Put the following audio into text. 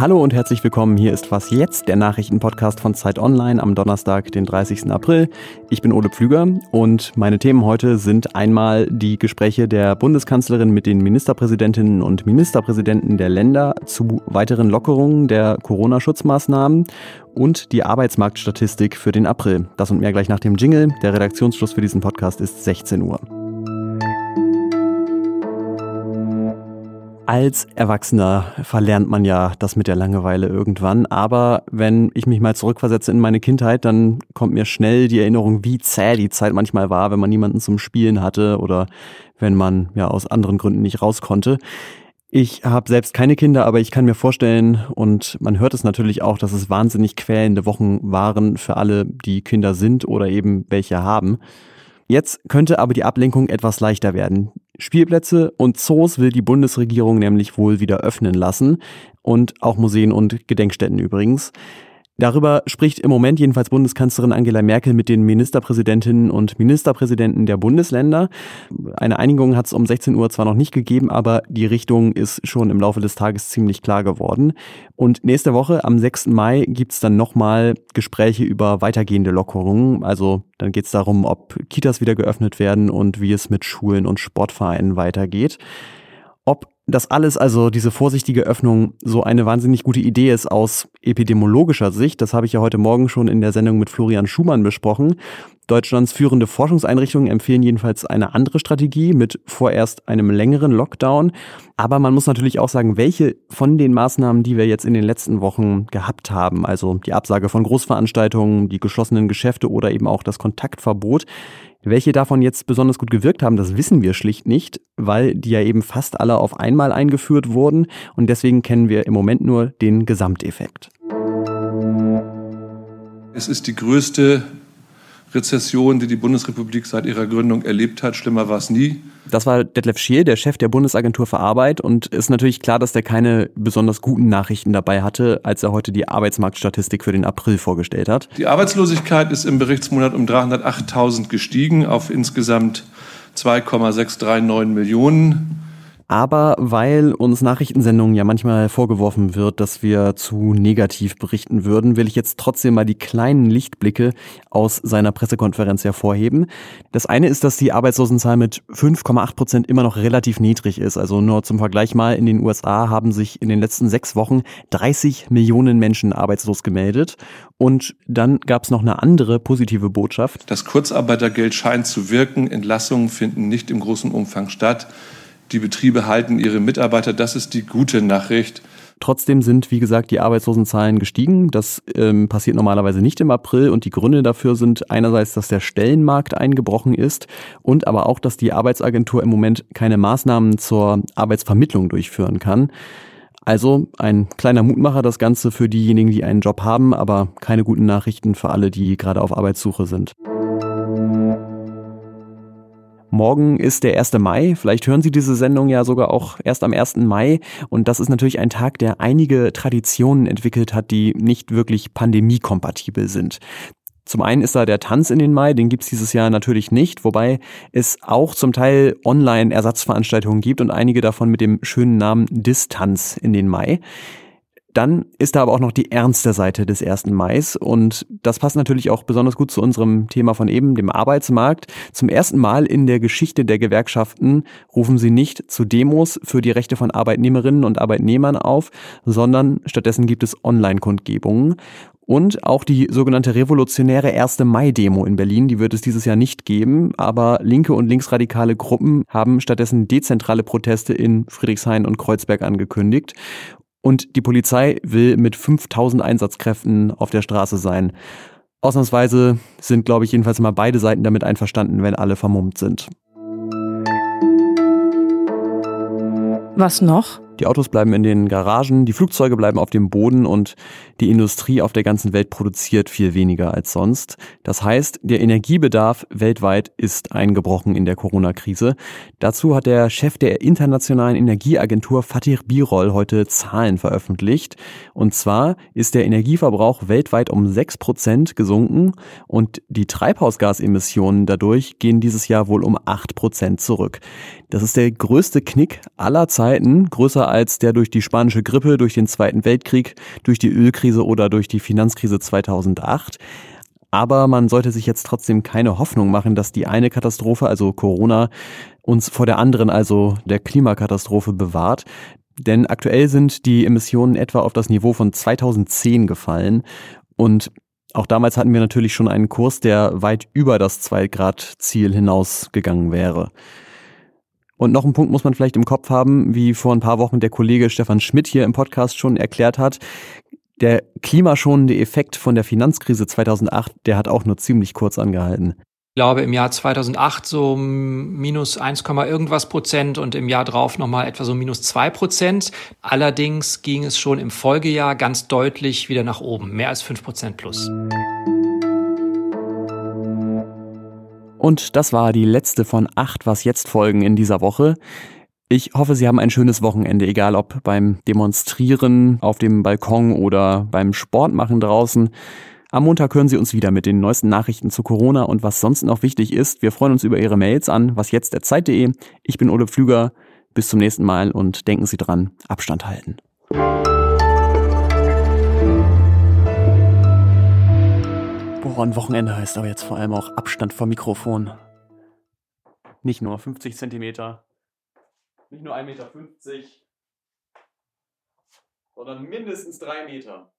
Hallo und herzlich willkommen. Hier ist Was jetzt, der Nachrichtenpodcast von Zeit Online am Donnerstag, den 30. April. Ich bin Ole Pflüger und meine Themen heute sind einmal die Gespräche der Bundeskanzlerin mit den Ministerpräsidentinnen und Ministerpräsidenten der Länder zu weiteren Lockerungen der Corona-Schutzmaßnahmen und die Arbeitsmarktstatistik für den April. Das und mehr gleich nach dem Jingle. Der Redaktionsschluss für diesen Podcast ist 16 Uhr. Als Erwachsener verlernt man ja das mit der Langeweile irgendwann. Aber wenn ich mich mal zurückversetze in meine Kindheit, dann kommt mir schnell die Erinnerung, wie zäh die Zeit manchmal war, wenn man niemanden zum Spielen hatte oder wenn man ja aus anderen Gründen nicht raus konnte. Ich habe selbst keine Kinder, aber ich kann mir vorstellen, und man hört es natürlich auch, dass es wahnsinnig quälende Wochen waren für alle, die Kinder sind oder eben welche haben. Jetzt könnte aber die Ablenkung etwas leichter werden. Spielplätze und Zoos will die Bundesregierung nämlich wohl wieder öffnen lassen und auch Museen und Gedenkstätten übrigens. Darüber spricht im Moment jedenfalls Bundeskanzlerin Angela Merkel mit den Ministerpräsidentinnen und Ministerpräsidenten der Bundesländer. Eine Einigung hat es um 16 Uhr zwar noch nicht gegeben, aber die Richtung ist schon im Laufe des Tages ziemlich klar geworden. Und nächste Woche, am 6. Mai, gibt es dann nochmal Gespräche über weitergehende Lockerungen. Also dann geht es darum, ob Kitas wieder geöffnet werden und wie es mit Schulen und Sportvereinen weitergeht. Ob das alles, also diese vorsichtige Öffnung, so eine wahnsinnig gute Idee ist aus epidemiologischer Sicht. Das habe ich ja heute Morgen schon in der Sendung mit Florian Schumann besprochen. Deutschlands führende Forschungseinrichtungen empfehlen jedenfalls eine andere Strategie mit vorerst einem längeren Lockdown. Aber man muss natürlich auch sagen, welche von den Maßnahmen, die wir jetzt in den letzten Wochen gehabt haben, also die Absage von Großveranstaltungen, die geschlossenen Geschäfte oder eben auch das Kontaktverbot, welche davon jetzt besonders gut gewirkt haben, das wissen wir schlicht nicht, weil die ja eben fast alle auf einmal eingeführt wurden und deswegen kennen wir im Moment nur den Gesamteffekt. Es ist die größte Rezession, die die Bundesrepublik seit ihrer Gründung erlebt hat. Schlimmer war es nie. Das war Detlef Schiel, der Chef der Bundesagentur für Arbeit. Und ist natürlich klar, dass der keine besonders guten Nachrichten dabei hatte, als er heute die Arbeitsmarktstatistik für den April vorgestellt hat. Die Arbeitslosigkeit ist im Berichtsmonat um 308.000 gestiegen auf insgesamt 2,639 Millionen. Aber weil uns Nachrichtensendungen ja manchmal vorgeworfen wird, dass wir zu negativ berichten würden, will ich jetzt trotzdem mal die kleinen Lichtblicke aus seiner Pressekonferenz hervorheben. Das eine ist, dass die Arbeitslosenzahl mit 5,8 Prozent immer noch relativ niedrig ist. Also nur zum Vergleich mal, in den USA haben sich in den letzten sechs Wochen 30 Millionen Menschen arbeitslos gemeldet. Und dann gab es noch eine andere positive Botschaft. Das Kurzarbeitergeld scheint zu wirken. Entlassungen finden nicht im großen Umfang statt. Die Betriebe halten ihre Mitarbeiter. Das ist die gute Nachricht. Trotzdem sind, wie gesagt, die Arbeitslosenzahlen gestiegen. Das ähm, passiert normalerweise nicht im April und die Gründe dafür sind einerseits, dass der Stellenmarkt eingebrochen ist und aber auch, dass die Arbeitsagentur im Moment keine Maßnahmen zur Arbeitsvermittlung durchführen kann. Also ein kleiner Mutmacher das Ganze für diejenigen, die einen Job haben, aber keine guten Nachrichten für alle, die gerade auf Arbeitssuche sind. Morgen ist der 1. Mai. Vielleicht hören Sie diese Sendung ja sogar auch erst am 1. Mai. Und das ist natürlich ein Tag, der einige Traditionen entwickelt hat, die nicht wirklich pandemiekompatibel sind. Zum einen ist da der Tanz in den Mai, den gibt's dieses Jahr natürlich nicht, wobei es auch zum Teil Online-Ersatzveranstaltungen gibt und einige davon mit dem schönen Namen Distanz in den Mai. Dann ist da aber auch noch die ernste Seite des 1. Mai und das passt natürlich auch besonders gut zu unserem Thema von eben, dem Arbeitsmarkt. Zum ersten Mal in der Geschichte der Gewerkschaften rufen sie nicht zu Demos für die Rechte von Arbeitnehmerinnen und Arbeitnehmern auf, sondern stattdessen gibt es Online-Kundgebungen. Und auch die sogenannte revolutionäre 1. Mai-Demo in Berlin, die wird es dieses Jahr nicht geben, aber linke und linksradikale Gruppen haben stattdessen dezentrale Proteste in Friedrichshain und Kreuzberg angekündigt. Und die Polizei will mit 5000 Einsatzkräften auf der Straße sein. Ausnahmsweise sind, glaube ich, jedenfalls mal beide Seiten damit einverstanden, wenn alle vermummt sind. Was noch? Die Autos bleiben in den Garagen, die Flugzeuge bleiben auf dem Boden und die Industrie auf der ganzen Welt produziert viel weniger als sonst. Das heißt, der Energiebedarf weltweit ist eingebrochen in der Corona-Krise. Dazu hat der Chef der Internationalen Energieagentur Fatih Birol heute Zahlen veröffentlicht. Und zwar ist der Energieverbrauch weltweit um 6 Prozent gesunken und die Treibhausgasemissionen dadurch gehen dieses Jahr wohl um 8 Prozent zurück. Das ist der größte Knick aller Zeiten, größer als der durch die spanische Grippe, durch den Zweiten Weltkrieg, durch die Ölkrise oder durch die Finanzkrise 2008. Aber man sollte sich jetzt trotzdem keine Hoffnung machen, dass die eine Katastrophe, also Corona, uns vor der anderen, also der Klimakatastrophe bewahrt. Denn aktuell sind die Emissionen etwa auf das Niveau von 2010 gefallen. Und auch damals hatten wir natürlich schon einen Kurs, der weit über das 2-Grad-Ziel hinausgegangen wäre. Und noch ein Punkt muss man vielleicht im Kopf haben, wie vor ein paar Wochen der Kollege Stefan Schmidt hier im Podcast schon erklärt hat. Der klimaschonende Effekt von der Finanzkrise 2008, der hat auch nur ziemlich kurz angehalten. Ich glaube, im Jahr 2008 so minus 1, irgendwas Prozent und im Jahr drauf nochmal etwa so minus 2 Prozent. Allerdings ging es schon im Folgejahr ganz deutlich wieder nach oben, mehr als 5 Prozent plus. Und das war die letzte von acht Was jetzt Folgen in dieser Woche. Ich hoffe, Sie haben ein schönes Wochenende, egal ob beim Demonstrieren auf dem Balkon oder beim Sportmachen draußen. Am Montag hören Sie uns wieder mit den neuesten Nachrichten zu Corona und was sonst noch wichtig ist. Wir freuen uns über Ihre Mails an wasjetzt.zeit.de. Ich bin Ole Pflüger. Bis zum nächsten Mal und denken Sie dran, Abstand halten. Boah, ein Wochenende heißt aber jetzt vor allem auch Abstand vom Mikrofon. Nicht nur 50 Zentimeter, nicht nur 1,50 Meter, sondern mindestens 3 Meter.